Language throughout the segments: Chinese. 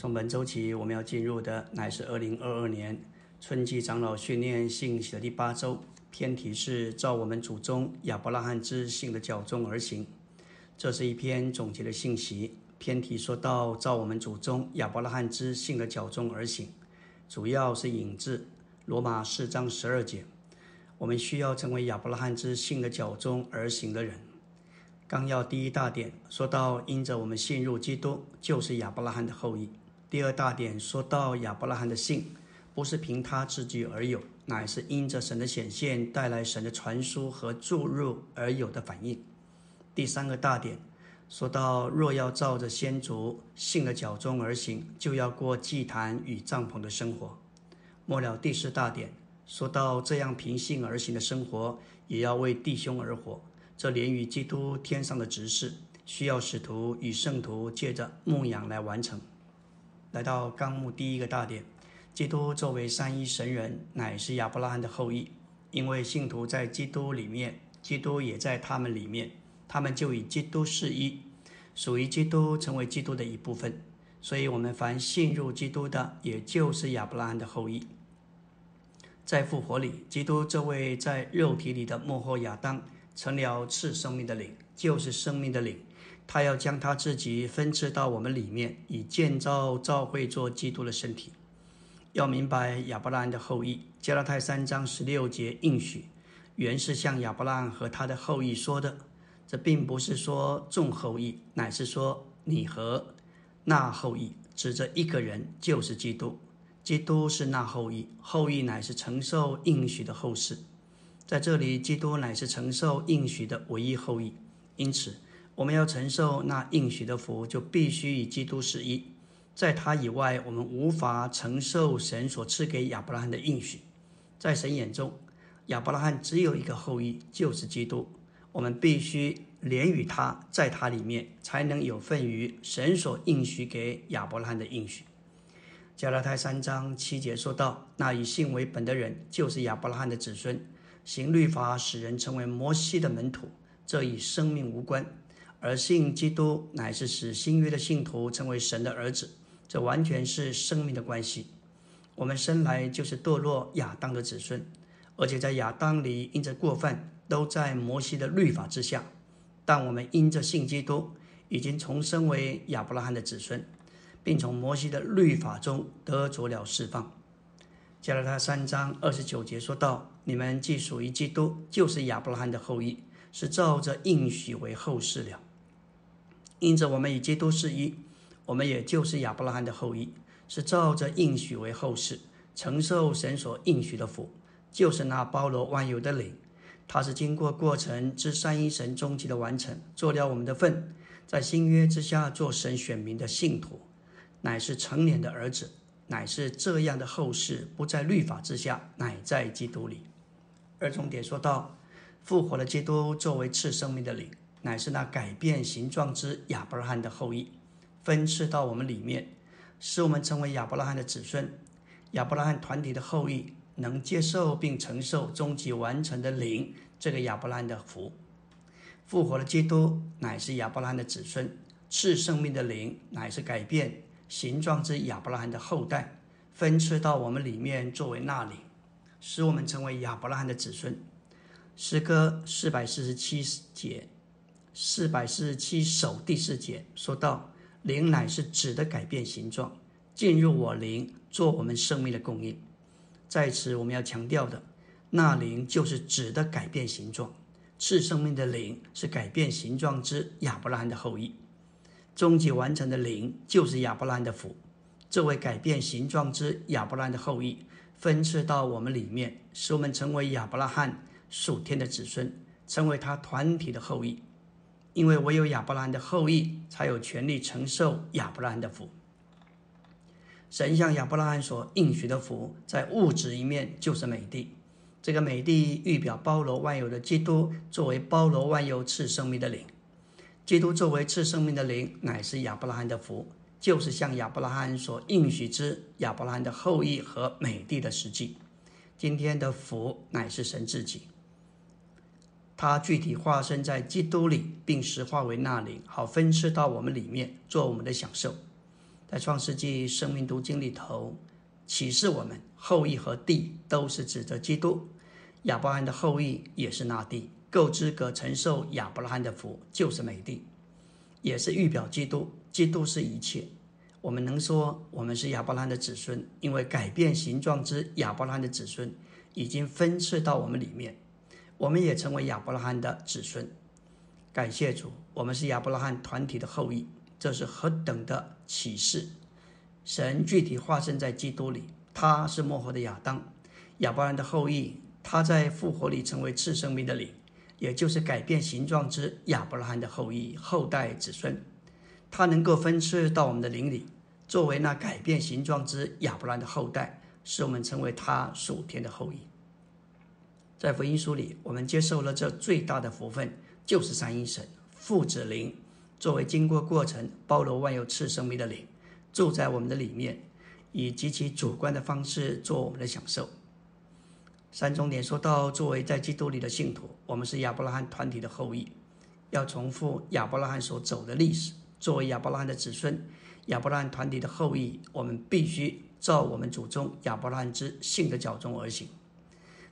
从本周起，我们要进入的乃是二零二二年春季长老训练信息的第八周。篇题是“照我们祖宗亚伯拉罕之信的脚中而行”。这是一篇总结的信息。篇题说到“照我们祖宗亚伯拉罕之信的脚中而行”，主要是引自罗马四章十二节。我们需要成为亚伯拉罕之信的脚中而行的人。纲要第一大点说到，因着我们信入基督，就是亚伯拉罕的后裔。第二大点说到亚伯拉罕的信，不是凭他自己而有，乃是因着神的显现带来神的传输和注入而有的反应。第三个大点说到，若要照着先祖信的脚中而行，就要过祭坛与帐篷的生活。末了第四大点说到，这样凭信而行的生活，也要为弟兄而活。这连于基督天上的执事，需要使徒与圣徒借着牧养来完成。来到纲目第一个大点，基督作为三一神人，乃是亚伯拉罕的后裔。因为信徒在基督里面，基督也在他们里面，他们就与基督是一，属于基督，成为基督的一部分。所以，我们凡信入基督的，也就是亚伯拉罕的后裔。在复活里，基督这位在肉体里的幕后亚当，成了赐生命的灵，就是生命的灵。他要将他自己分赐到我们里面，以建造教会做基督的身体。要明白亚伯拉罕的后裔，加拉太三章十六节应许，原是向亚伯拉罕和他的后裔说的。这并不是说众后裔，乃是说你和那后裔，指着一个人，就是基督。基督是那后裔，后裔乃是承受应许的后世。在这里，基督乃是承受应许的唯一后裔，因此。我们要承受那应许的福，就必须与基督是一。在他以外，我们无法承受神所赐给亚伯拉罕的应许。在神眼中，亚伯拉罕只有一个后裔，就是基督。我们必须连与他，在他里面，才能有份于神所应许给亚伯拉罕的应许。加拉太三章七节说到：“那以信为本的人，就是亚伯拉罕的子孙。行律法使人成为摩西的门徒，这与生命无关。”而信基督乃是使新约的信徒成为神的儿子，这完全是生命的关系。我们生来就是堕落亚当的子孙，而且在亚当里因着过犯都在摩西的律法之下。但我们因着信基督，已经重生为亚伯拉罕的子孙，并从摩西的律法中得着了释放。加拉太三章二十九节说道：“你们既属于基督，就是亚伯拉罕的后裔，是照着应许为后世了。”因着我们与基督是一，我们也就是亚伯拉罕的后裔，是照着应许为后世，承受神所应许的福，就是那包罗万有的灵。他是经过过程之三一神终极的完成，做了我们的份，在新约之下做神选民的信徒，乃是成年的儿子，乃是这样的后世，不在律法之下，乃在基督里。而重点说到复活的基督作为赐生命的灵。乃是那改变形状之亚伯拉罕的后裔，分赐到我们里面，使我们成为亚伯拉罕的子孙。亚伯拉罕团体的后裔能接受并承受终极完成的灵，这个亚伯拉罕的福。复活的基督乃是亚伯拉罕的子孙，赐生命的灵乃是改变形状之亚伯拉罕的后代，分赐到我们里面作为那灵，使我们成为亚伯拉罕的子孙。诗歌四百四十七节。四百四十七首第四节说到：“灵乃是指的改变形状，进入我灵，做我们生命的供应。”在此，我们要强调的，那灵就是指的改变形状，赐生命的灵是改变形状之亚伯拉罕的后裔，终极完成的灵就是亚伯拉罕的福。这位改变形状之亚伯拉罕的后裔，分赐到我们里面，使我们成为亚伯拉罕属天的子孙，成为他团体的后裔。因为唯有亚伯拉罕的后裔才有权利承受亚伯拉罕的福。神向亚伯拉罕所应许的福，在物质一面就是美地。这个美地预表包罗万有的基督，作为包罗万有赐生命的灵。基督作为赐生命的灵，乃是亚伯拉罕的福，就是向亚伯拉罕所应许之亚伯拉罕的后裔和美地的实际。今天的福乃是神自己。他具体化身在基督里，并实化为那灵，好分赐到我们里面，做我们的享受。在创世纪生命读经里头启示我们，后裔和地都是指着基督。亚伯拉罕的后裔也是那地，够资格承受亚伯拉罕的福，就是美地，也是预表基督。基督是一切。我们能说我们是亚伯拉罕的子孙，因为改变形状之亚伯拉罕的子孙已经分赐到我们里面，我们也成为亚伯拉罕的子孙。感谢主，我们是亚伯拉罕团体的后裔，这是何等的启示！神具体化身在基督里，他是幕后的亚当，亚伯拉罕的后裔，他在复活里成为次生命的灵，也就是改变形状之亚伯拉罕的后裔后代子孙。他能够分赐到我们的灵里，作为那改变形状之亚伯兰的后代，使我们成为他属天的后裔。在福音书里，我们接受了这最大的福分，就是三一神父子灵作为经过过程包罗万有赐生命的灵，住在我们的里面，以极其主观的方式做我们的享受。三重点说到，作为在基督里的信徒，我们是亚伯拉罕团体的后裔，要重复亚伯拉罕所走的历史。作为亚伯拉罕的子孙，亚伯拉罕团体的后裔，我们必须照我们祖宗亚伯拉罕之信的脚中而行。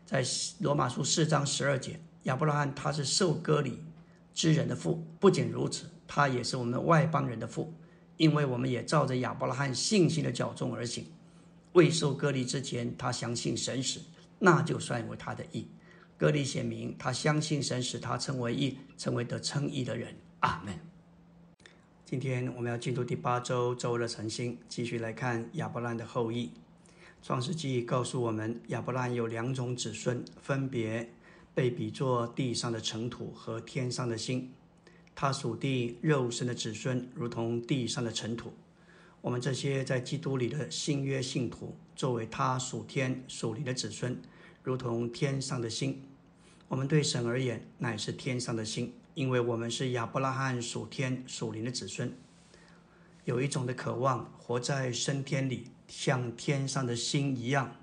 在罗马书四章十二节，亚伯拉罕他是受割礼之人的父，不仅如此，他也是我们外邦人的父，因为我们也照着亚伯拉罕信心的脚中而行。未受割礼之前，他相信神使，那就算为他的义。割礼显明他相信神使他成为义，成为得称义的人。阿门。今天我们要进入第八周周日晨星，继续来看亚伯兰的后裔。创世纪告诉我们，亚伯兰有两种子孙，分别被比作地上的尘土和天上的星。他属地肉身的子孙，如同地上的尘土。我们这些在基督里的新约信徒，作为他属天属灵的子孙，如同天上的星。我们对神而言，乃是天上的星。因为我们是亚伯拉罕属天属灵的子孙，有一种的渴望，活在升天里，像天上的星一样，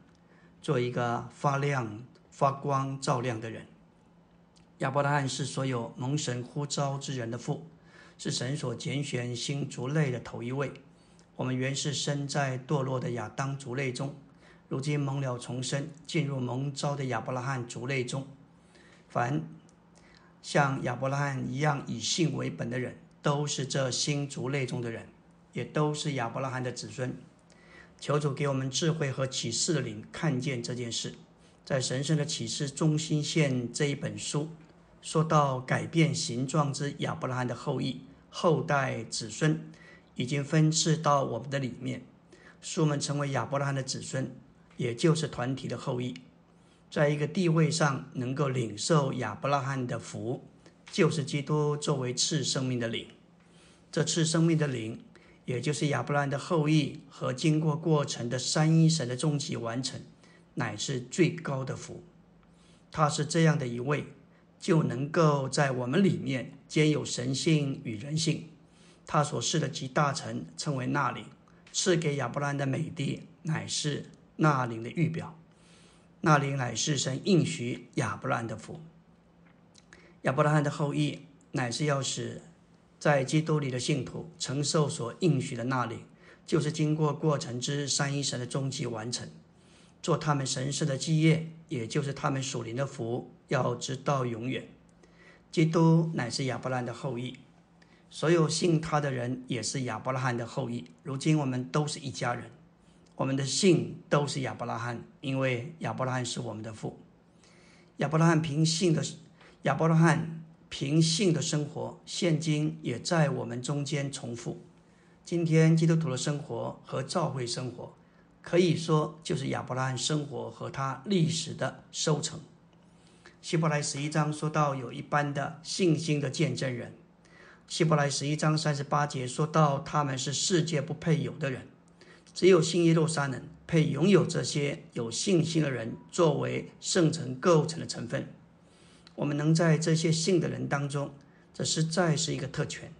做一个发亮、发光、照亮的人。亚伯拉罕是所有蒙神呼召之人的父，是神所拣选星族类的头一位。我们原是生在堕落的亚当族类中，如今蒙了重生，进入蒙召的亚伯拉罕族类中。凡像亚伯拉罕一样以信为本的人，都是这新族类中的人，也都是亚伯拉罕的子孙。求主给我们智慧和启示的灵，看见这件事。在神圣的启示中心线这一本书，说到改变形状之亚伯拉罕的后裔、后代子孙，已经分赐到我们的里面，使我们成为亚伯拉罕的子孙，也就是团体的后裔。在一个地位上能够领受亚伯拉罕的福，就是基督作为次生命的灵。这次生命的灵，也就是亚伯拉罕的后裔和经过过程的三一神的终极完成，乃是最高的福。他是这样的一位，就能够在我们里面兼有神性与人性。他所示的极大成称为纳灵，赐给亚伯拉罕的美地，乃是纳灵的预表。那灵乃是神应许亚伯拉罕的福。亚伯拉罕的后裔乃是要使在基督里的信徒承受所应许的那灵，就是经过过程之三一神的终极完成，做他们神圣的基业，也就是他们属灵的福，要直到永远。基督乃是亚伯拉罕的后裔，所有信他的人也是亚伯拉罕的后裔。如今我们都是一家人。我们的信都是亚伯拉罕，因为亚伯拉罕是我们的父。亚伯拉罕凭信的亚伯拉罕凭信的生活，现今也在我们中间重复。今天基督徒的生活和教会生活，可以说就是亚伯拉罕生活和他历史的收成。希伯来十一章说到有一般的信心的见证人。希伯来十一章三十八节说到他们是世界不配有的人。只有新耶路撒冷配拥有这些有信心的人作为圣城构成的成分。我们能在这些信的人当中，这实在是一个特权。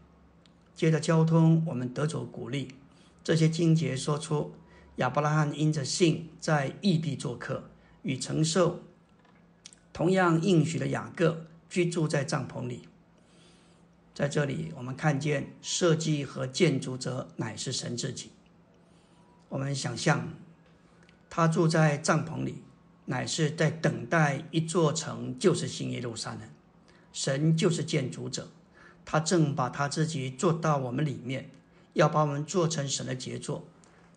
接着交通，我们得着鼓励。这些经节说出亚伯拉罕因着信在异地做客，与承受同样应许的雅各居住在帐篷里。在这里，我们看见设计和建筑者乃是神自己。我们想象他住在帐篷里，乃是在等待一座城，就是新耶路撒冷。神就是建筑者，他正把他自己做到我们里面，要把我们做成神的杰作。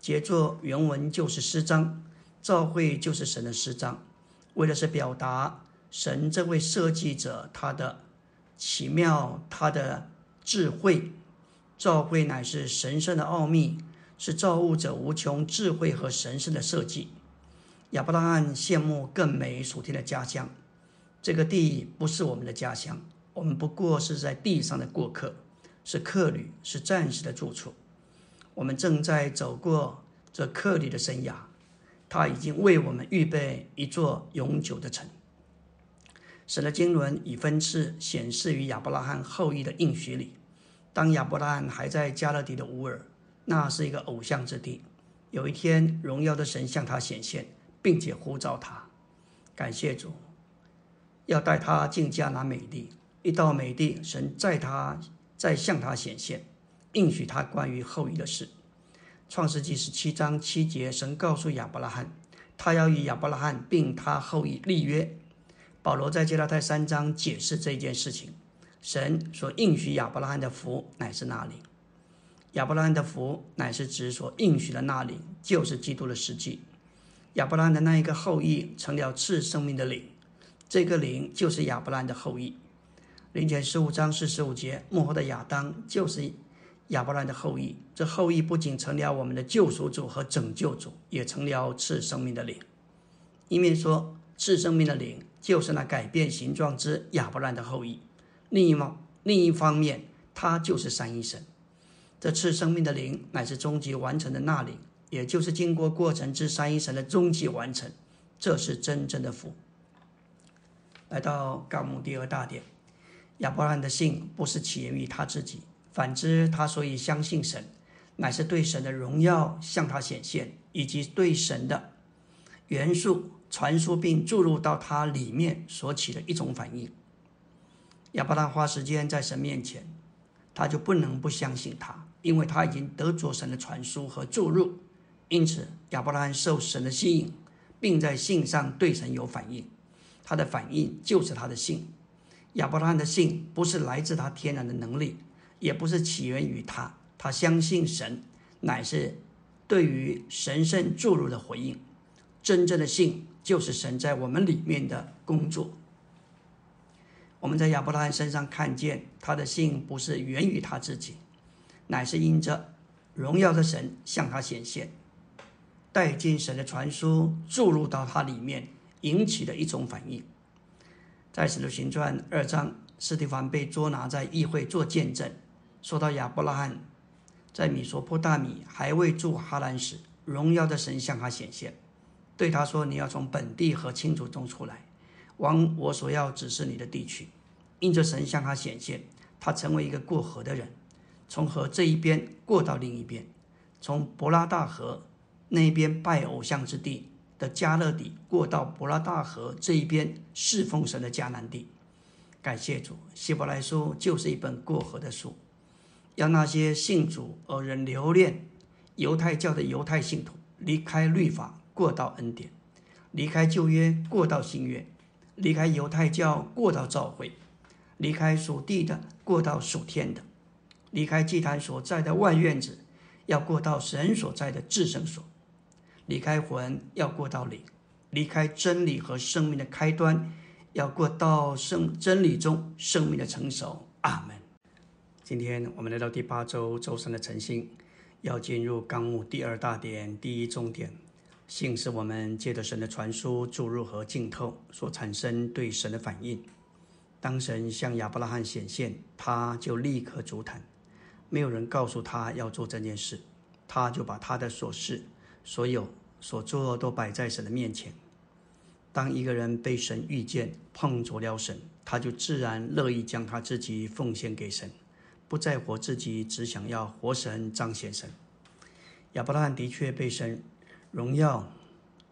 杰作原文就是诗章，教会就是神的诗章，为的是表达神这位设计者他的奇妙，他的智慧。教会乃是神圣的奥秘，是造物者无穷智慧和神圣的设计。亚伯拉罕羡慕更美属天的家乡，这个地不是我们的家乡，我们不过是在地上的过客，是客旅，是暂时的住处。我们正在走过这客旅的生涯，他已经为我们预备一座永久的城。神的经纶以分次显示于亚伯拉罕后裔的应许里。当亚伯拉罕还在加勒底的乌尔，那是一个偶像之地。有一天，荣耀的神向他显现，并且呼召他。感谢主，要带他进迦南美地。一到美地，神在他再向他显现，应许他关于后裔的事。创世纪十七章七节，神告诉亚伯拉罕，他要与亚伯拉罕并他后裔立约。保罗在加拉太三章解释这件事情。神所应许亚伯拉罕的福乃是那里？亚伯拉罕的福乃是指所应许的那里，就是基督的实际。亚伯拉罕的那一个后裔成了赐生命的灵，这个灵就是亚伯拉罕的后裔。灵前十五章四十五节，幕后的亚当就是亚伯拉罕的后裔。这后裔不仅成了我们的救赎主和拯救主，也成了赐生命的灵。一面说赐生命的灵就是那改变形状之亚伯拉罕的后裔。另一方另一方面，他就是三一神。这次生命的灵乃是终极完成的那灵，也就是经过过程之三一神的终极完成。这是真正的福。来到纲目第二大点，亚伯拉罕的信不是起源于他自己，反之，他所以相信神，乃是对神的荣耀向他显现，以及对神的元素传输并注入到他里面所起的一种反应。亚伯拉罕花时间在神面前，他就不能不相信他，因为他已经得着神的传输和注入。因此，亚伯拉罕受神的吸引，并在信上对神有反应。他的反应就是他的信。亚伯拉罕的信不是来自他天然的能力，也不是起源于他。他相信神，乃是对于神圣注入的回应。真正的信就是神在我们里面的工作。我们在亚伯拉罕身上看见，他的信不是源于他自己，乃是因着荣耀的神向他显现，带进神的传输注入到它里面，引起的一种反应。在使徒行传二章，斯蒂凡被捉拿在议会做见证，说到亚伯拉罕在米索波大米还未住哈兰时，荣耀的神向他显现，对他说：“你要从本地和亲族中出来。”往我所要指示你的地区，因着神向他显现，他成为一个过河的人，从河这一边过到另一边，从伯拉大河那边拜偶像之地的加勒底过到伯拉大河这一边侍奉神的迦南地。感谢主，希伯来书就是一本过河的书，要那些信主而人留恋犹太教的犹太信徒离开律法过到恩典，离开旧约过到新约。离开犹太教，过到教会；离开属地的，过到属天的；离开祭坛所在的外院子，要过到神所在的至圣所；离开魂，要过到灵；离开真理和生命的开端，要过到生真理中生命的成熟。阿门。今天我们来到第八周周三的晨星，要进入纲目第二大点第一重点。信是我们借着神的传输、注入和浸透所产生对神的反应。当神向亚伯拉罕显现，他就立刻足坛。没有人告诉他要做这件事，他就把他的所事、所有所做都摆在神的面前。当一个人被神遇见、碰着了神，他就自然乐意将他自己奉献给神，不再活自己，只想要活神、彰显神。亚伯拉罕的确被神。荣耀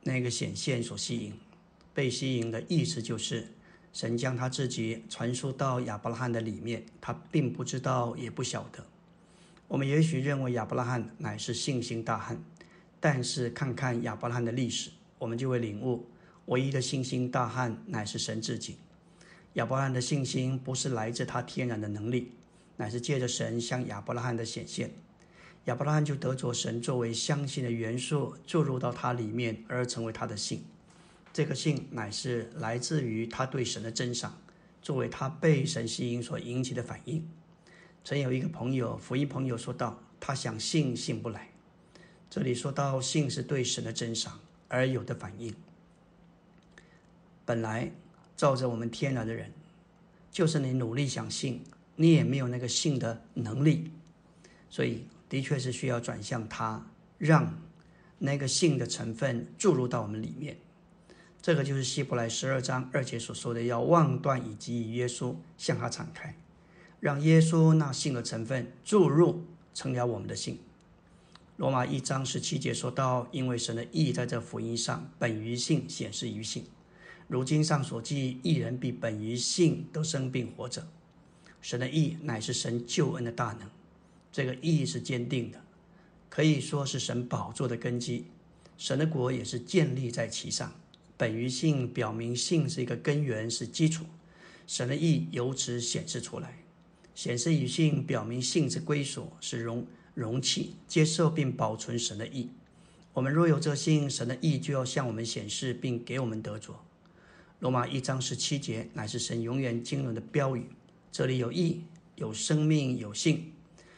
那个显现所吸引，被吸引的意思就是神将他自己传输到亚伯拉罕的里面，他并不知道也不晓得。我们也许认为亚伯拉罕乃是信心大汉，但是看看亚伯拉罕的历史，我们就会领悟，唯一的信心大汉乃是神自己。亚伯拉罕的信心不是来自他天然的能力，乃是借着神向亚伯拉罕的显现，亚伯拉罕就得着神作为相信的元素注入到他里面，而成为他的信。这个信乃是来自于他对神的珍赏，作为他被神吸引所引起的反应。曾有一个朋友，福音朋友说道，他想信，信不来。这里说到信是对神的珍赏而有的反应。本来照着我们天然的人，就是你努力想信，你也没有那个信的能力，所以的确是需要转向他，让那个信的成分注入到我们里面。这个就是希伯来十二章二节所说的，要望断以及以耶稣向他敞开，让耶稣那信的成分注入成了我们的信。罗马一章十七节说到：“因为神的义在这福音上本于性，显示于性。如今上所记，一人比本于性都生病活着。神的义乃是神救恩的大能，这个义是坚定的，可以说是神宝座的根基。神的国也是建立在其上。本于性，表明性是一个根源，是基础。神的义由此显示出来，显示于性，表明性之归属，是荣。”容器接受并保存神的意。我们若有这信，神的意就要向我们显示，并给我们得着。罗马一章十七节乃是神永远经纶的标语。这里有意，有生命，有信。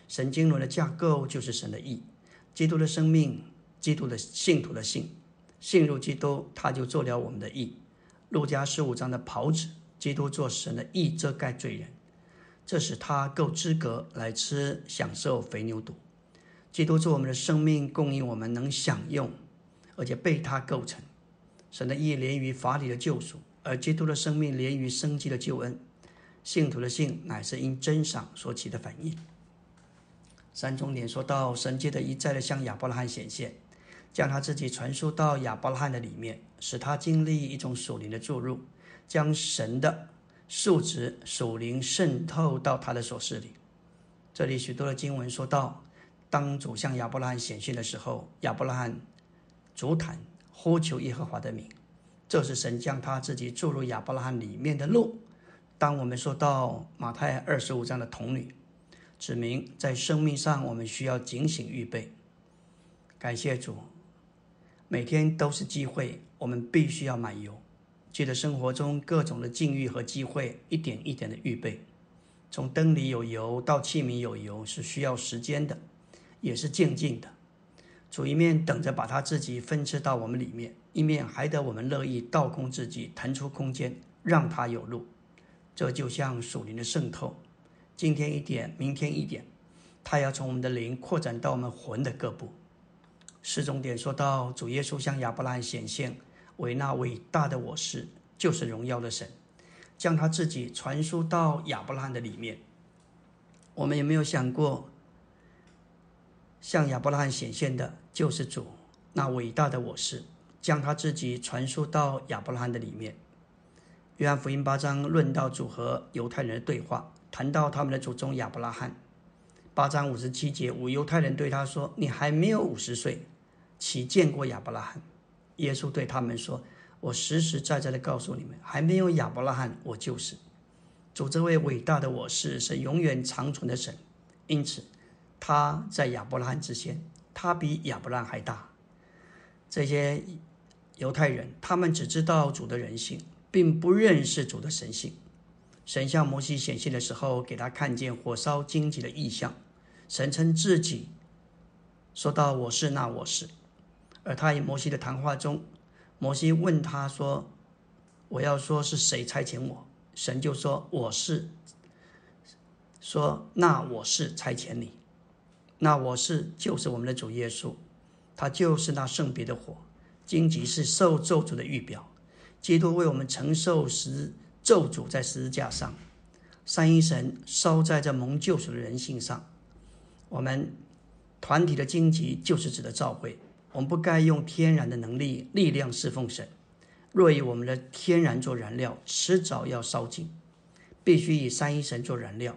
神经纶的架构就是神的意。基督的生命，基督的信徒的信，信入基督，他就做了我们的意。路加十五章的袍子，基督做神的意遮盖罪人，这使他够资格来吃享受肥牛肚。基督是我们的生命，供应我们能享用，而且被他构成。神的义连于法理的救赎，而基督的生命连于生机的救恩。信徒的信乃是因真赏所起的反应。三重点说到，神接的一再的向亚伯拉罕显现，将他自己传输到亚伯拉罕的里面，使他经历一种属灵的注入，将神的数值属灵渗透到他的所事里。这里许多的经文说到。当主向亚伯拉罕显现的时候，亚伯拉罕足坦呼求耶和华的名，这是神将他自己注入亚伯拉罕里面的路。当我们说到马太二十五章的童女，指明在生命上我们需要警醒预备。感谢主，每天都是机会，我们必须要满油。记得生活中各种的境遇和机会，一点一点的预备。从灯里有油到器皿有油，是需要时间的。也是静静的，主一面等着把他自己分赐到我们里面，一面还得我们乐意倒空自己，腾出空间，让他有路。这就像属灵的渗透，今天一点，明天一点，他要从我们的灵扩展到我们魂的各部。十重点说到，主耶稣向亚伯拉罕显现为那伟大的我是，就是荣耀的神，将他自己传输到亚伯拉罕的里面。我们有没有想过？向亚伯拉罕显现的救世主，那伟大的我是，将他自己传输到亚伯拉罕的里面。约翰福音八章论到主和犹太人的对话，谈到他们的祖宗亚伯拉罕。八章五十七节，五犹太人对他说：“你还没有五十岁，岂见过亚伯拉罕？”耶稣对他们说：“我实实在在的告诉你们，还没有亚伯拉罕，我就是。主这位伟大的我是，是永远长存的神，因此。”他在亚伯拉罕之前，他比亚伯拉罕还大。这些犹太人，他们只知道主的人性，并不认识主的神性。神向摩西显现的时候，给他看见火烧荆棘的异象。神称自己说到：“我是那我是。”而他与摩西的谈话中，摩西问他说：“我要说是谁差遣我？”神就说：“我是。”说：“那我是差遣你。”那我是就是我们的主耶稣，他就是那圣别的火，荆棘是受咒诅的预表，基督为我们承受十咒诅在十字架上，三一神烧在这蒙救赎的人性上。我们团体的荆棘就是指的召会，我们不该用天然的能力力量侍奉神，若以我们的天然做燃料，迟早要烧尽，必须以三一神做燃料。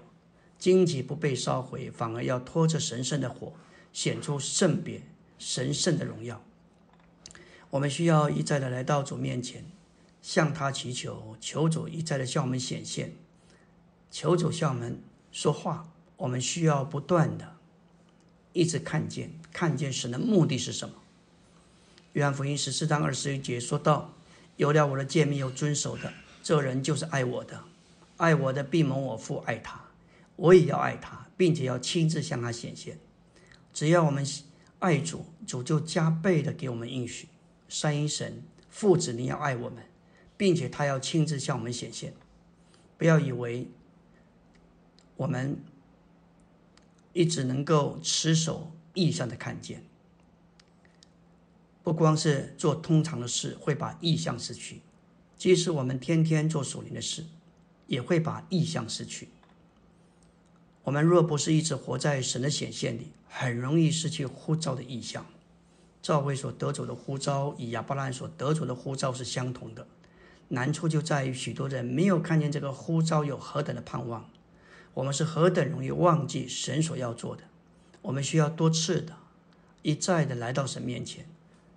荆棘不被烧毁，反而要拖着神圣的火，显出圣别，神圣的荣耀。我们需要一再的来到主面前，向他祈求，求主一再的向我们显现，求主向我们说话。我们需要不断的一直看见，看见神的目的是什么。约翰福音十四章二十一节说到：“有了我的诫命又遵守的，这人就是爱我的。爱我的必蒙我父爱他，我也要爱他，并且要亲自向他显现。只要我们爱主，主就加倍的给我们应许。三一神父子，你要爱我们，并且他要亲自向我们显现。不要以为我们。”一直能够持守意向的看见，不光是做通常的事会把意象失去，即使我们天天做属灵的事，也会把意象失去。我们若不是一直活在神的显现里，很容易失去呼召的意象。赵会所得走的呼召与亚伯拉罕所得走的呼召是相同的，难处就在于许多人没有看见这个呼召有何等的盼望。我们是何等容易忘记神所要做的？我们需要多次的、一再的来到神面前，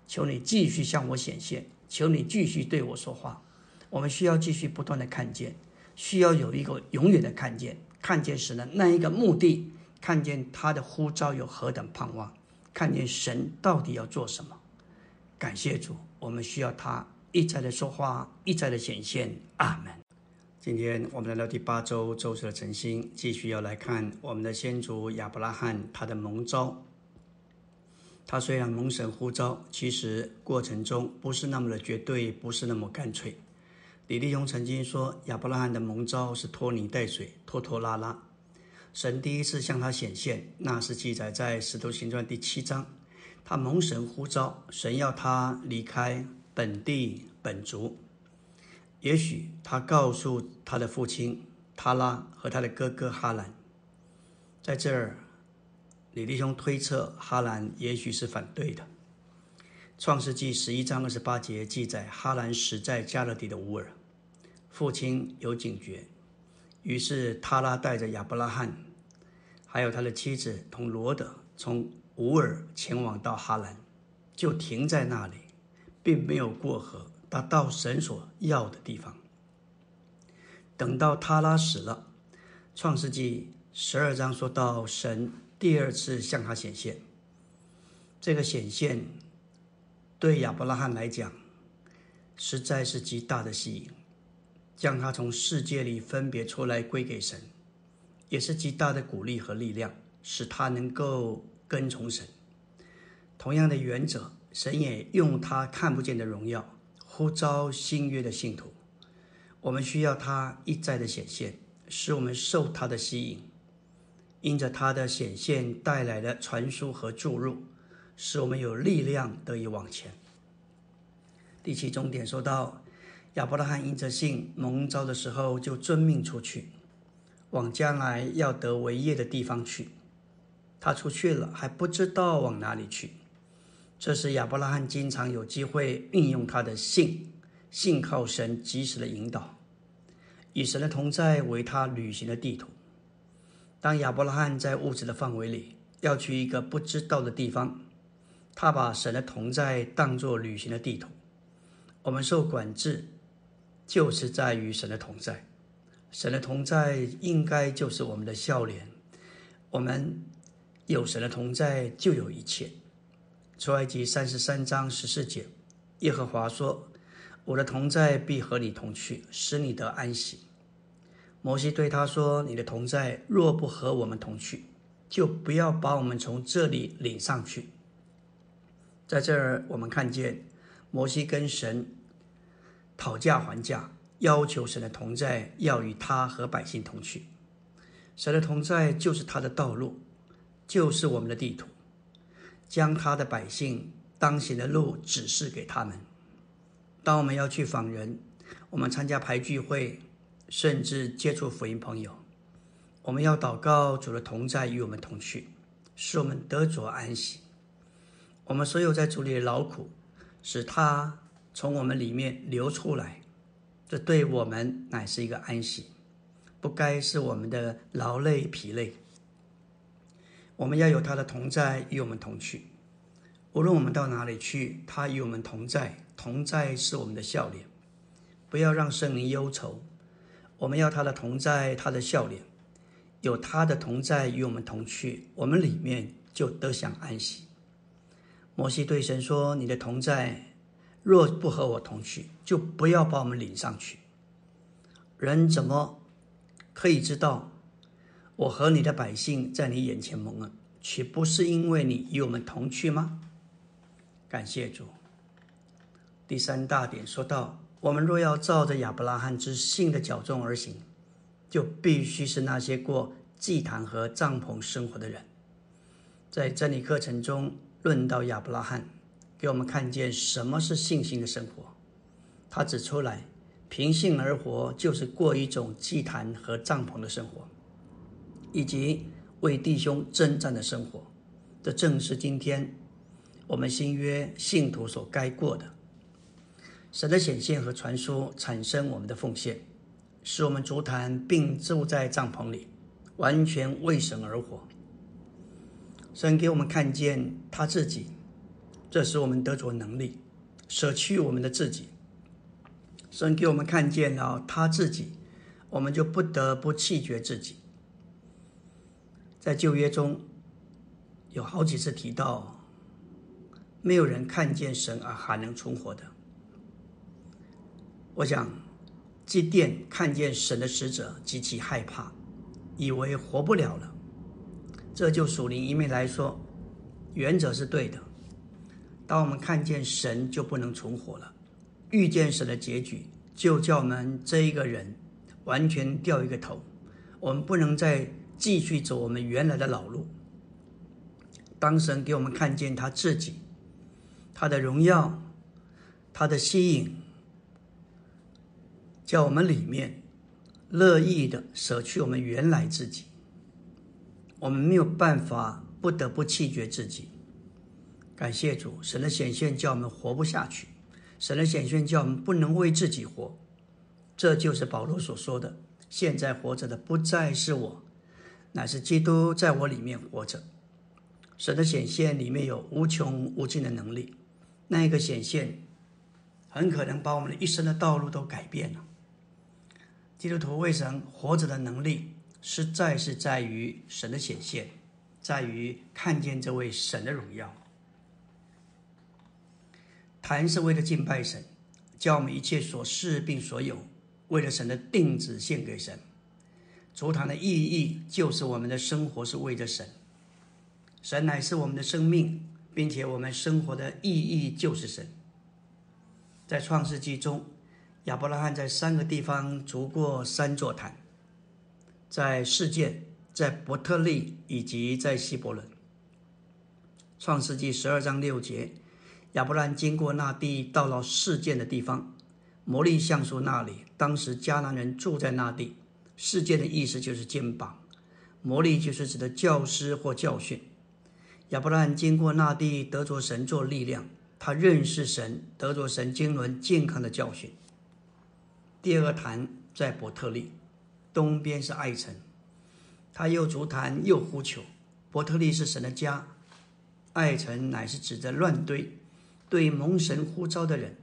求你继续向我显现，求你继续对我说话。我们需要继续不断的看见，需要有一个永远的看见，看见神的那一个目的，看见他的呼召有何等盼望，看见神到底要做什么。感谢主，我们需要他一再的说话，一再的显现。阿门。今天我们来到第八周周四的晨星，继续要来看我们的先祖亚伯拉罕他的蒙召。他虽然蒙神呼召，其实过程中不是那么的绝对，不是那么干脆。李立雄曾经说，亚伯拉罕的蒙召是拖泥带水，拖拖拉拉。神第一次向他显现，那是记载在《使徒行传》第七章。他蒙神呼召，神要他离开本地本族。也许他告诉他的父亲塔拉和他的哥哥哈兰，在这儿，李弟兄推测哈兰也许是反对的。创世纪十一章二十八节记载，哈兰死在加勒底的乌尔，父亲有警觉，于是塔拉带着亚伯拉罕，还有他的妻子同罗德从乌尔前往到哈兰，就停在那里，并没有过河。他到神所要的地方。等到他拉死了，《创世纪》十二章说到神第二次向他显现。这个显现对亚伯拉罕来讲，实在是极大的吸引，将他从世界里分别出来归给神，也是极大的鼓励和力量，使他能够跟从神。同样的原则，神也用他看不见的荣耀。呼召新约的信徒，我们需要他一再的显现，使我们受他的吸引。因着他的显现带来的传输和注入，使我们有力量得以往前。第七重点说到，亚伯拉罕因着信蒙召的时候，就遵命出去，往将来要得为业的地方去。他出去了，还不知道往哪里去。这是亚伯拉罕经常有机会运用他的信，信靠神及时的引导，以神的同在为他旅行的地图。当亚伯拉罕在物质的范围里要去一个不知道的地方，他把神的同在当作旅行的地图。我们受管制，就是在于神的同在。神的同在应该就是我们的笑脸。我们有神的同在，就有一切。出埃及三十三章十四节，耶和华说：“我的同在必和你同去，使你得安息。”摩西对他说：“你的同在若不和我们同去，就不要把我们从这里领上去。”在这儿，我们看见摩西跟神讨价还价，要求神的同在要与他和百姓同去。神的同在就是他的道路，就是我们的地图。将他的百姓当行的路指示给他们。当我们要去访人，我们参加排聚会，甚至接触福音朋友，我们要祷告主的同在与我们同去，使我们得着安息。我们所有在主里的劳苦，使他从我们里面流出来，这对我们乃是一个安息，不该是我们的劳累疲累。我们要有他的同在与我们同去，无论我们到哪里去，他与我们同在，同在是我们的笑脸。不要让圣灵忧愁，我们要他的同在，他的笑脸，有他的同在与我们同去，我们里面就得享安息。摩西对神说：“你的同在若不和我同去，就不要把我们领上去。人怎么可以知道我和你的百姓在你眼前蒙恩，岂不是因为你与我们同去吗？”感谢主。第三大点说到。我们若要照着亚伯拉罕之信的脚中而行，就必须是那些过祭坛和帐篷生活的人。在真理课程中论到亚伯拉罕，给我们看见什么是信心的生活。他指出来，凭信而活就是过一种祭坛和帐篷的生活，以及为弟兄征战的生活。这正是今天我们新约信徒所该过的。神的显现和传说产生我们的奉献，使我们足坛并住在帐篷里，完全为神而活。神给我们看见他自己，这使我们得着能力，舍去我们的自己。神给我们看见了他自己，我们就不得不弃绝自己。在旧约中有好几次提到，没有人看见神而还能存活的。我想，祭奠看见神的使者极其害怕，以为活不了了。这就属灵一面来说，原则是对的。当我们看见神，就不能存活了。遇见神的结局，就叫我们这一个人完全掉一个头。我们不能再继续走我们原来的老路。当神给我们看见他自己，他的荣耀，他的吸引。叫我们里面乐意的舍去我们原来自己，我们没有办法，不得不弃绝自己。感谢主，神的显现叫我们活不下去，神的显现叫我们不能为自己活。这就是保罗所说的：“现在活着的不再是我，乃是基督在我里面活着。”神的显现里面有无穷无尽的能力，那一个显现很可能把我们的一生的道路都改变了。基督徒为神活着的能力，实在是在于神的显现，在于看见这位神的荣耀。坛是为了敬拜神，将我们一切所事并所有，为了神的定旨献给神。足坛的意义就是我们的生活是为着神，神乃是我们的生命，并且我们生活的意义就是神。在创世纪中。亚伯拉罕在三个地方筑过三座坛，在世界、在伯特利以及在希伯伦。创世纪十二章六节，亚伯兰经过那地，到了事件的地方，摩利橡树那里。当时迦南人住在那地。事件的意思就是肩膀，摩利就是指的教师或教训。亚伯兰经过那地，得着神作力量，他认识神，得着神经纶健康的教训。第二个坛在伯特利，东边是爱城，他又足坛又呼求。伯特利是神的家，爱城乃是指着乱堆，对蒙神呼召的人，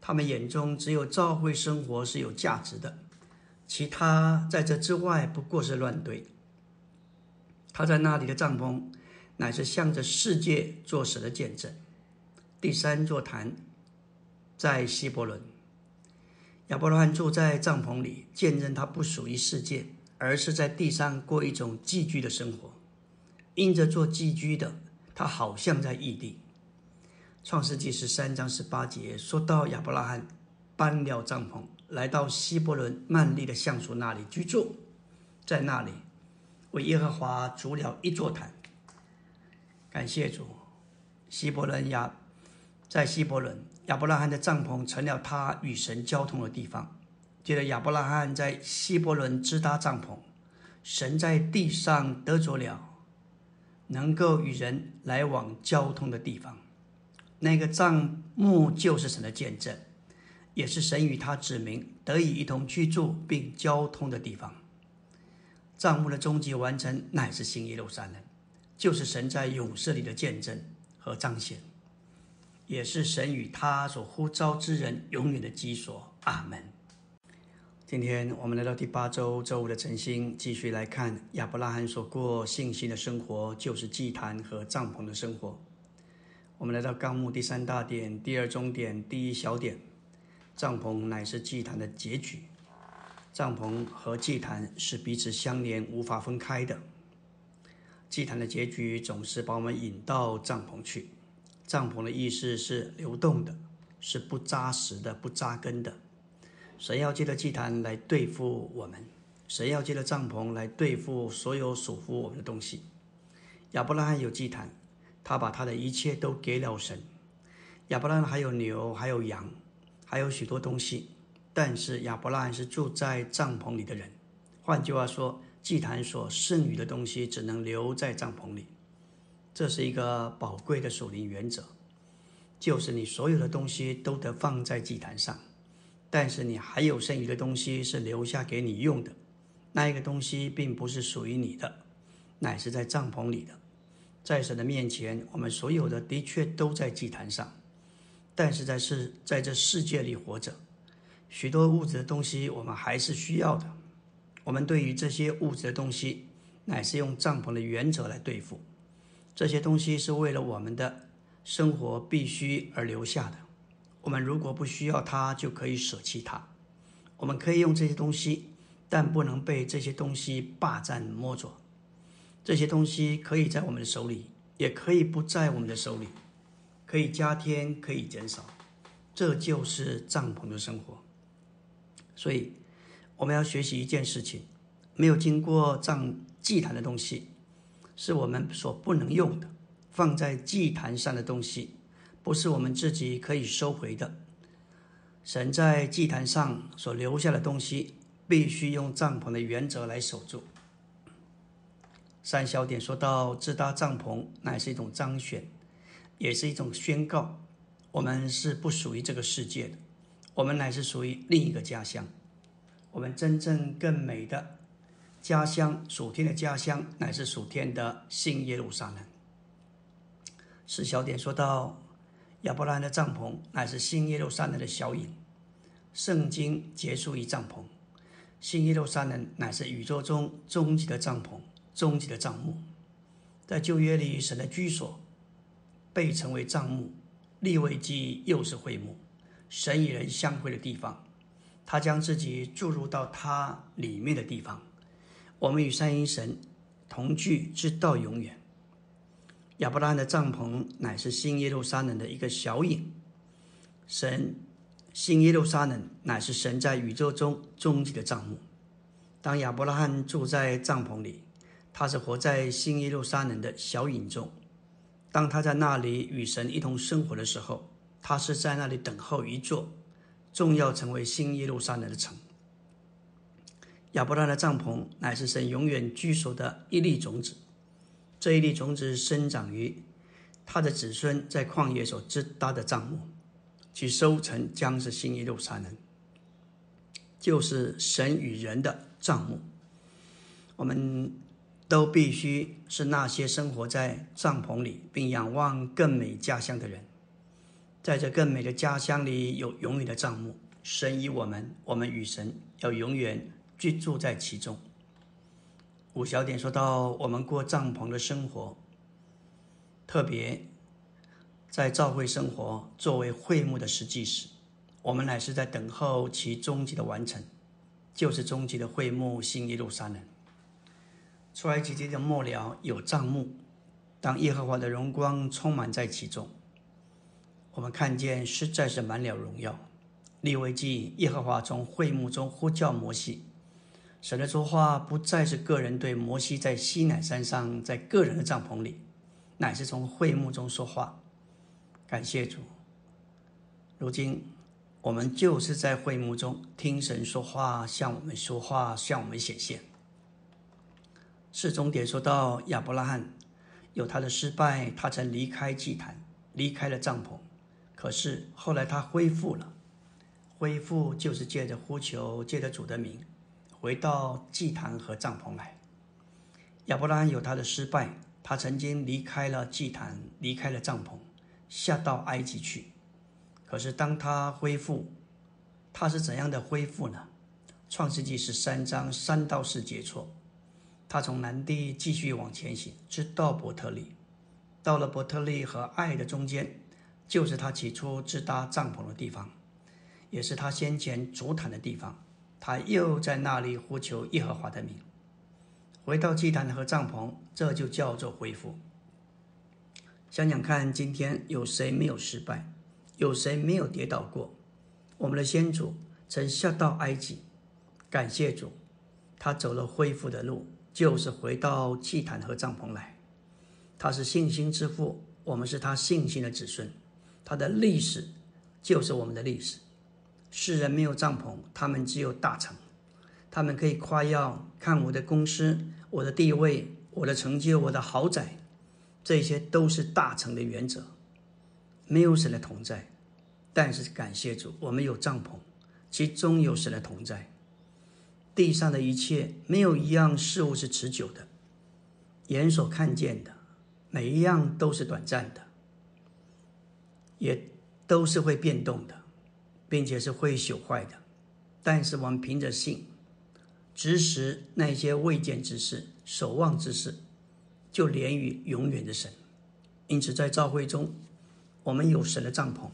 他们眼中只有召会生活是有价值的，其他在这之外不过是乱堆。他在那里的帐篷，乃是向着世界做神的见证。第三座坛在希伯伦。亚伯拉罕住在帐篷里，见证他不属于世界，而是在地上过一种寄居的生活。因着做寄居的，他好像在异地。创世纪十三章十八节说到，亚伯拉罕搬了帐篷，来到希伯伦曼利的橡树那里居住，在那里为耶和华筑了一座坛。感谢主，希伯伦亚在希伯伦。亚伯拉罕的帐篷成了他与神交通的地方。接着，亚伯拉罕在希伯伦支搭帐篷，神在地上得着了能够与人来往交通的地方。那个帐幕就是神的见证，也是神与他指明得以一同居住并交通的地方。帐幕的终极完成乃是新耶路撒冷，就是神在勇士里的见证和彰显。也是神与他所呼召之人永远的基所。阿门。今天我们来到第八周周五的晨星，继续来看亚伯拉罕所过信心的生活，就是祭坛和帐篷的生活。我们来到纲目第三大点、第二中点、第一小点，帐篷乃是祭坛的结局。帐篷和祭坛是彼此相连、无法分开的。祭坛的结局总是把我们引到帐篷去。帐篷的意思是流动的，是不扎实的、不扎根的。神要借着祭坛来对付我们，神要借着帐篷来对付所有属乎我们的东西。亚伯拉罕有祭坛，他把他的一切都给了神。亚伯拉罕还有牛，还有羊，还有许多东西，但是亚伯拉罕是住在帐篷里的人。换句话说，祭坛所剩余的东西只能留在帐篷里。这是一个宝贵的属灵原则，就是你所有的东西都得放在祭坛上。但是你还有剩余的东西是留下给你用的，那一个东西并不是属于你的，乃是在帐篷里的。在神的面前，我们所有的的确都在祭坛上，但是在世在这世界里活着，许多物质的东西我们还是需要的。我们对于这些物质的东西，乃是用帐篷的原则来对付。这些东西是为了我们的生活必须而留下的。我们如果不需要它，就可以舍弃它。我们可以用这些东西，但不能被这些东西霸占摸着。这些东西可以在我们的手里，也可以不在我们的手里，可以加添，可以减少。这就是帐篷的生活。所以，我们要学习一件事情：没有经过帐祭坛的东西，是我们所不能用的。放在祭坛上的东西。不是我们自己可以收回的。神在祭坛上所留下的东西，必须用帐篷的原则来守住。三小点说到，自搭帐篷乃是一种彰显，也是一种宣告。我们是不属于这个世界的，我们乃是属于另一个家乡。我们真正更美的家乡，属天的家乡，乃是属天的新耶路撒冷。四小点说到。亚伯拉罕的帐篷乃是新耶路撒冷的小影。圣经结束于帐篷，新耶路撒冷乃是宇宙中终极的帐篷、终极的帐幕。在旧约里，神的居所被称为帐幕，立位记又是会幕，神与人相会的地方。他将自己注入到他里面的地方。我们与三一神同居，直到永远。亚伯拉罕的帐篷乃是新耶路撒冷的一个小影。神，新耶路撒冷乃是神在宇宙中终极的帐幕。当亚伯拉罕住在帐篷里，他是活在新耶路撒冷的小影中。当他在那里与神一同生活的时候，他是在那里等候一座重要成为新耶路撒冷的城。亚伯拉的帐篷乃是神永远居所的一粒种子。这一粒种子生长于他的子孙在旷野所支搭的帐幕，其收成将是新耶路撒冷，就是神与人的帐幕。我们都必须是那些生活在帐篷里并仰望更美家乡的人，在这更美的家乡里有永远的帐幕。神与我们，我们与神要永远居住在其中。五小点说到，我们过帐篷的生活，特别在教会生活作为会幕的实际时，我们乃是在等候其终极的完成，就是终极的会幕新耶路撒冷。出埃及记的末了有帐幕，当耶和华的荣光充满在其中，我们看见实在是满了荣耀。利未记耶和华从会幕中呼叫摩西。神的说话不再是个人对摩西在西乃山上，在个人的帐篷里，乃是从会幕中说话。感谢主。如今我们就是在会幕中听神说话，向我们说话，向我们显现。是终点说到亚伯拉罕有他的失败，他曾离开祭坛，离开了帐篷，可是后来他恢复了。恢复就是借着呼求，借着主的名。回到祭坛和帐篷来。亚伯拉罕有他的失败，他曾经离开了祭坛，离开了帐篷，下到埃及去。可是当他恢复，他是怎样的恢复呢？创世纪十三章三到四节说，他从南地继续往前行，直到伯特利。到了伯特利和爱的中间，就是他起初支搭帐篷的地方，也是他先前足坛的地方。他又在那里呼求耶和华的名。回到祭坛和帐篷，这就叫做恢复。想想看，今天有谁没有失败？有谁没有跌倒过？我们的先祖曾下到埃及，感谢主，他走了恢复的路，就是回到祭坛和帐篷来。他是信心之父，我们是他信心的子孙。他的历史就是我们的历史。世人没有帐篷，他们只有大城。他们可以夸耀，看我的公司、我的地位、我的成就、我的豪宅，这些都是大成的原则。没有神的同在，但是感谢主，我们有帐篷，其中有神的同在。地上的一切，没有一样事物是持久的，眼所看见的，每一样都是短暂的，也都是会变动的，并且是会朽坏的。但是我们凭着信。直识那些未见之事、守望之事，就连于永远的神。因此，在召会中，我们有神的帐篷，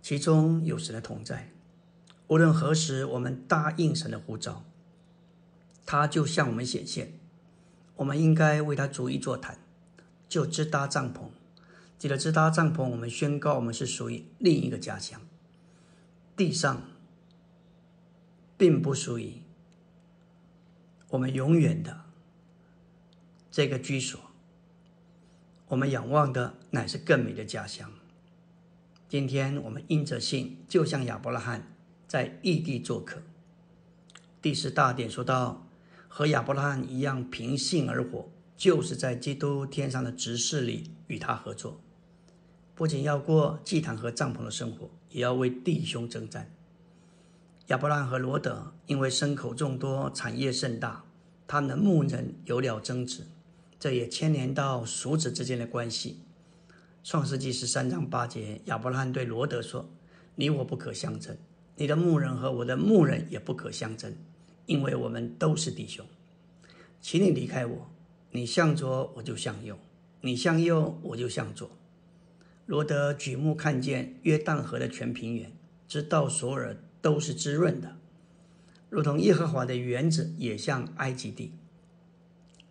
其中有神的同在。无论何时，我们答应神的呼召，他就向我们显现。我们应该为他逐一座谈，就支搭帐篷。记得支搭帐篷，我们宣告我们是属于另一个家乡。地上并不属于。我们永远的这个居所，我们仰望的乃是更美的家乡。今天我们因着信，就像亚伯拉罕在异地做客。第十大点说到，和亚伯拉罕一样凭信而活，就是在基督天上的执事里与他合作，不仅要过祭坛和帐篷的生活，也要为弟兄征战。亚伯兰和罗德因为牲口众多，产业甚大，他们的牧人有了争执，这也牵连到叔侄之间的关系。创世纪十三章八节，亚伯拉罕对罗德说：“你我不可相争，你的牧人和我的牧人也不可相争，因为我们都是弟兄。请你离开我，你向左我就向右，你向右我就向左。”罗德举目看见约旦河的全平原，直到索尔。都是滋润的，如同耶和华的园子也像埃及地。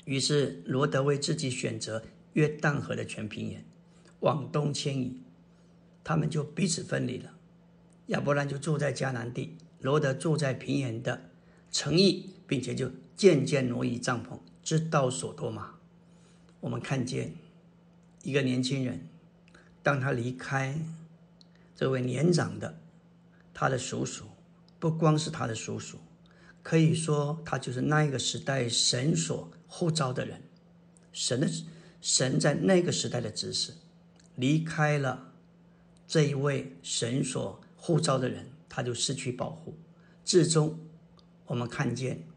于是罗德为自己选择约旦河的全平原，往东迁移，他们就彼此分离了。亚伯兰就住在迦南地，罗德住在平原的城邑，并且就渐渐挪移帐篷，直到索多玛。我们看见一个年轻人，当他离开这位年长的。他的叔叔不光是他的叔叔，可以说他就是那一个时代神所呼召的人。神的神在那个时代的指示，离开了这一位神所呼召的人，他就失去保护。至终，我们看见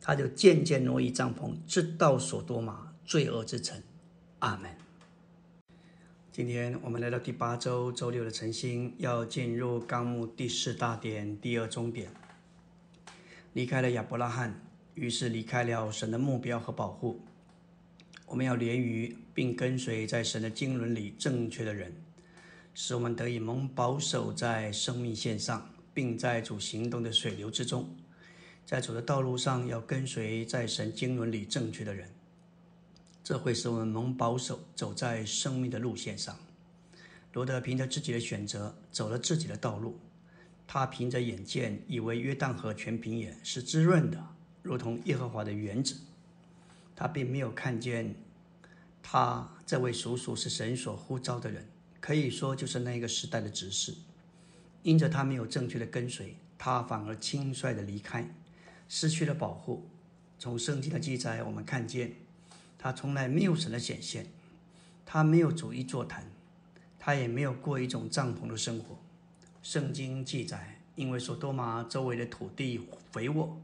他就渐渐挪移帐篷，直到所多玛罪恶之城。阿门。今天我们来到第八周周六的晨星，要进入纲目第四大点第二终点。离开了亚伯拉罕，于是离开了神的目标和保护。我们要连于并跟随在神的经纶里正确的人，使我们得以蒙保守在生命线上，并在主行动的水流之中。在主的道路上，要跟随在神经纶里正确的人。这会使我们蒙保守，走在生命的路线上。罗德凭着自己的选择走了自己的道路，他凭着眼见，以为约旦河全平原是滋润的，如同耶和华的园子。他并没有看见他这位叔叔是神所呼召的人，可以说就是那个时代的执事。因着他没有正确的跟随，他反而轻率的离开，失去了保护。从圣经的记载，我们看见。他从来没有神的显现，他没有主义座谈，他也没有过一种帐篷的生活。圣经记载，因为索多玛周围的土地肥沃，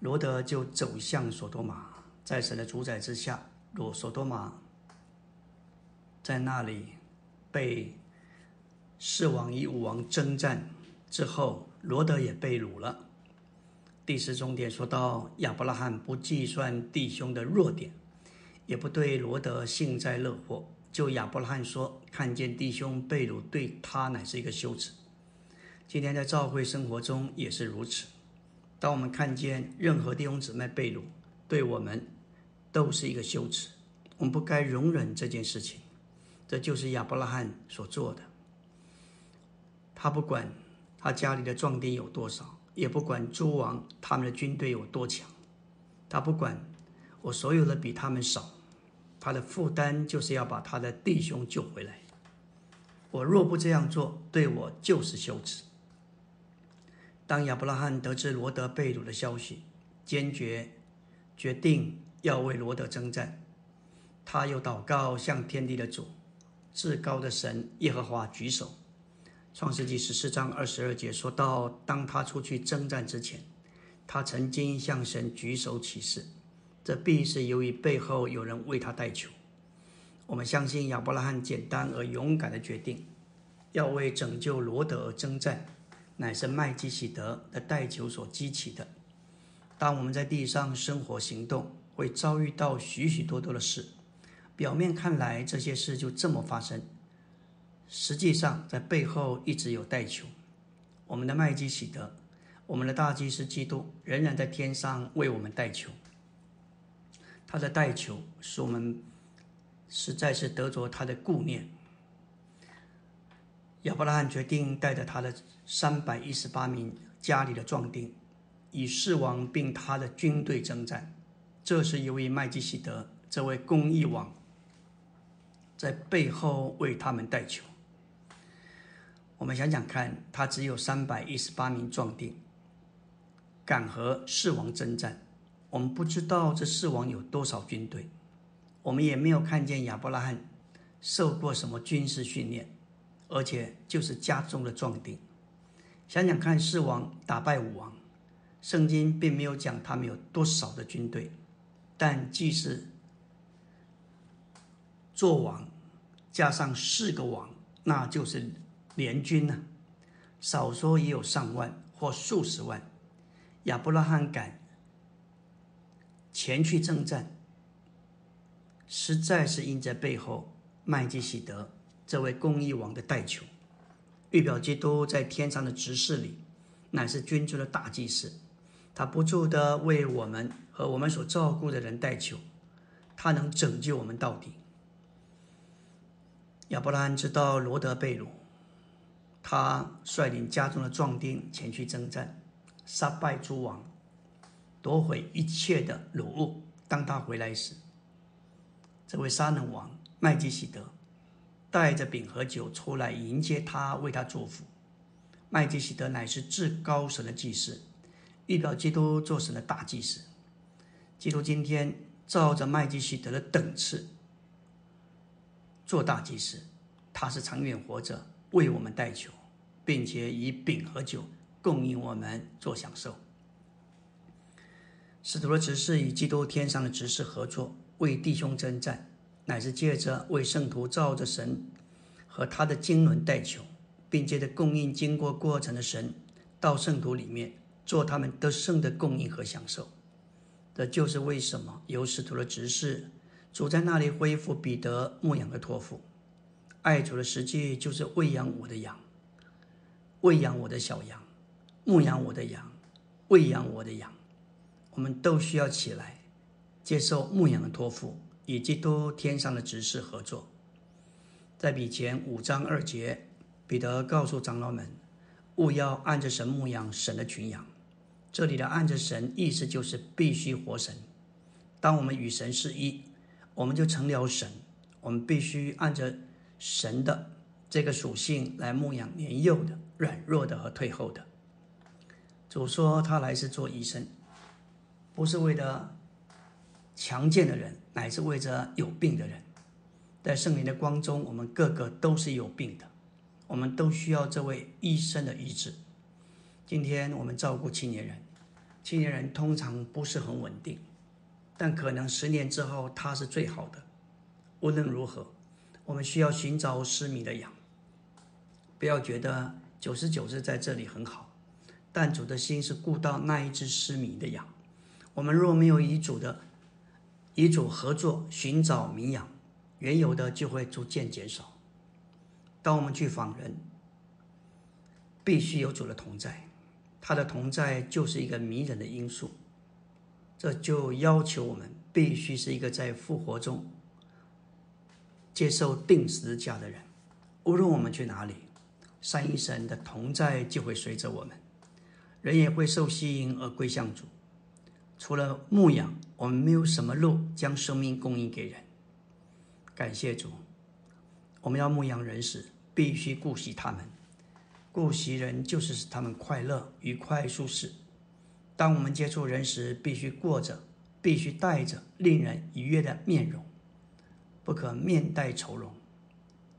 罗德就走向索多玛，在神的主宰之下，罗索多玛在那里被四王与五王征战之后，罗德也被掳了。第四重点说到亚伯拉罕不计算弟兄的弱点，也不对罗德幸灾乐祸。就亚伯拉罕说，看见弟兄被掳，对他乃是一个羞耻。今天在教会生活中也是如此。当我们看见任何弟兄姊妹被掳，对我们都是一个羞耻。我们不该容忍这件事情。这就是亚伯拉罕所做的。他不管他家里的壮丁有多少，也不管诸王他们的军队有多强，他不管我所有的比他们少，他的负担就是要把他的弟兄救回来。我若不这样做，对我就是羞耻。当亚伯拉罕得知罗德被掳的消息，坚决决定要为罗德征战，他又祷告向天地的主。至高的神耶和华举手，创世纪十四章二十二节说到：当他出去征战之前，他曾经向神举手起誓，这必是由于背后有人为他代求。我们相信亚伯拉罕简单而勇敢的决定，要为拯救罗德而征战，乃是麦基喜德的代求所激起的。当我们在地上生活行动，会遭遇到许许多多的事。表面看来这些事就这么发生，实际上在背后一直有代求。我们的麦基喜德，我们的大祭司基督仍然在天上为我们代求。他的代求使我们实在是得着他的顾念。亚伯拉罕决定带着他的三百一十八名家里的壮丁，与世王并他的军队征战。这是由于麦基喜德这位公义王。在背后为他们代求。我们想想看，他只有三百一十八名壮丁，敢和四王征战。我们不知道这四王有多少军队，我们也没有看见亚伯拉罕受过什么军事训练，而且就是家中的壮丁。想想看，四王打败五王，圣经并没有讲他们有多少的军队，但既是做王。加上四个王，那就是联军呢。少说也有上万或数十万。亚伯拉罕敢前去征战，实在是因在背后麦基喜德这位公义王的代求。预表基督在天上的执事里，乃是君主的大祭司，他不住的为我们和我们所照顾的人代求，他能拯救我们到底。亚伯拉罕知道罗德被掳，他率领家中的壮丁前去征战，杀败诸王，夺回一切的掳物。当他回来时，这位杀人王麦基喜德带着饼和酒出来迎接他，为他祝福。麦基喜德乃是至高神的祭司，预表基督做神的大祭司。基督今天照着麦基喜德的等次。做大祭司，他是长远活着，为我们代求，并且以饼和酒供应我们做享受。使徒的执事与基督天上的执事合作，为弟兄征战，乃是借着为圣徒照着神和他的经纶代求，并借着供应经过过程的神到圣徒里面做他们得胜的供应和享受。这就是为什么有使徒的执事。主在那里恢复彼得牧养的托付，爱主的实际就是喂养我的羊，喂养我的小羊，牧养我的羊，喂养我的羊。我们都需要起来接受牧羊的托付，与基督天上的执事合作。在比前五章二节，彼得告诉长老们，勿要按着神牧养神的群羊。这里的按着神，意思就是必须活神。当我们与神是一。我们就成了神，我们必须按着神的这个属性来牧养年幼的、软弱的和退后的。主说他来是做医生，不是为了强健的人，乃是为着有病的人。在圣灵的光中，我们个个都是有病的，我们都需要这位医生的医治。今天我们照顾青年人，青年人通常不是很稳定。但可能十年之后，他是最好的。无论如何，我们需要寻找失迷的羊，不要觉得九十九只在这里很好，但主的心是顾到那一只失迷的羊。我们若没有与主的与主合作寻找迷羊，原有的就会逐渐减少。当我们去访人，必须有主的同在，他的同在就是一个迷人的因素。这就要求我们必须是一个在复活中接受定时价的人。无论我们去哪里，三一神的同在就会随着我们，人也会受吸引而归向主。除了牧养，我们没有什么路将生命供应给人。感谢主，我们要牧养人时，必须顾惜他们。顾惜人，就是使他们快乐、愉快、舒适。当我们接触人时，必须过着，必须带着令人愉悦的面容，不可面带愁容。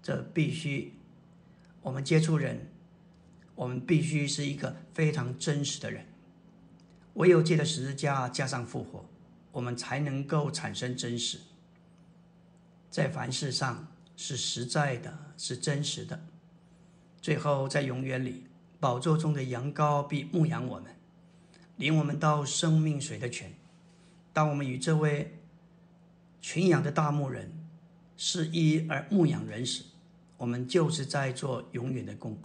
这必须，我们接触人，我们必须是一个非常真实的人。唯有借着十字架加上复活，我们才能够产生真实。在凡事上是实在的，是真实的。最后，在永远里，宝座中的羊羔必牧养我们。领我们到生命水的泉。当我们与这位群羊的大牧人是一而牧养人时，我们就是在做永远的工。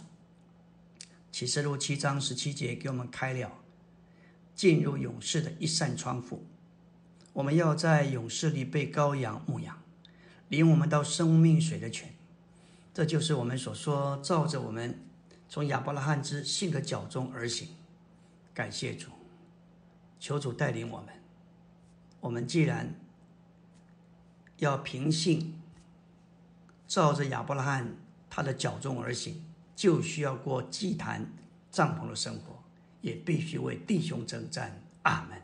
启示录七章十七节给我们开了进入勇士的一扇窗户。我们要在勇士里被羔羊牧养，领我们到生命水的泉。这就是我们所说，照着我们从亚伯拉罕之信的脚中而行。感谢主。求主带领我们。我们既然要凭信照着亚伯拉罕他的脚中而行，就需要过祭坛帐篷的生活，也必须为弟兄征战。阿门。